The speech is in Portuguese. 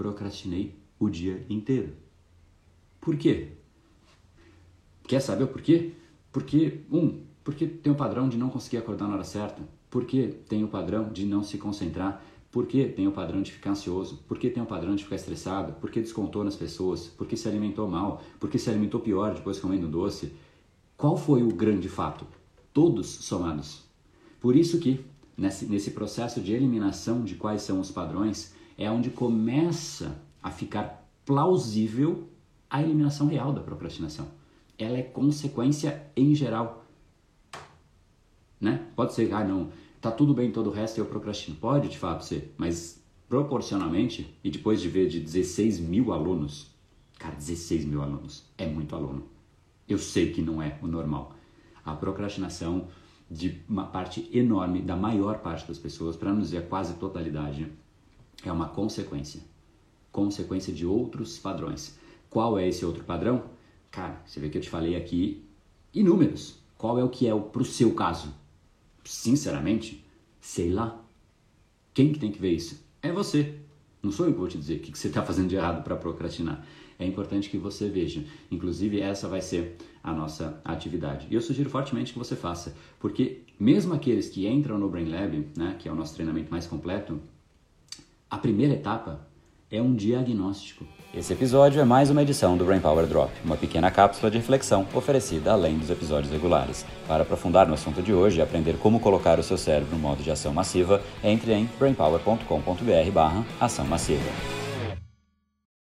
procrastinei o dia inteiro. Por quê? Quer saber o porquê? Porque, um, porque tem o padrão de não conseguir acordar na hora certa. Porque tem o padrão de não se concentrar. Porque tem o padrão de ficar ansioso. Porque tem o padrão de ficar estressado. Porque descontou nas pessoas. Porque se alimentou mal. Porque se alimentou pior depois comendo doce. Qual foi o grande fato? Todos somados. Por isso que, nesse, nesse processo de eliminação de quais são os padrões, é onde começa a ficar plausível a eliminação real da procrastinação. Ela é consequência em geral. Né? Pode ser, ah, não, tá tudo bem todo o resto eu procrastino. Pode, de fato, ser, mas proporcionalmente, e depois de ver de 16 mil alunos, cara, 16 mil alunos, é muito aluno. Eu sei que não é o normal. A procrastinação de uma parte enorme, da maior parte das pessoas, para não dizer quase totalidade, é uma consequência. Consequência de outros padrões. Qual é esse outro padrão? Cara, você vê que eu te falei aqui inúmeros. Qual é o que é pro seu caso? Sinceramente, sei lá. Quem que tem que ver isso? É você. Não sou eu que vou te dizer o que você está fazendo de errado para procrastinar. É importante que você veja. Inclusive, essa vai ser a nossa atividade. E eu sugiro fortemente que você faça, porque mesmo aqueles que entram no Brain Lab, né, que é o nosso treinamento mais completo, a primeira etapa é um diagnóstico. Esse episódio é mais uma edição do Brain Power Drop, uma pequena cápsula de reflexão oferecida além dos episódios regulares. Para aprofundar no assunto de hoje e aprender como colocar o seu cérebro no modo de ação massiva, entre em brainpower.com.br/ação massiva.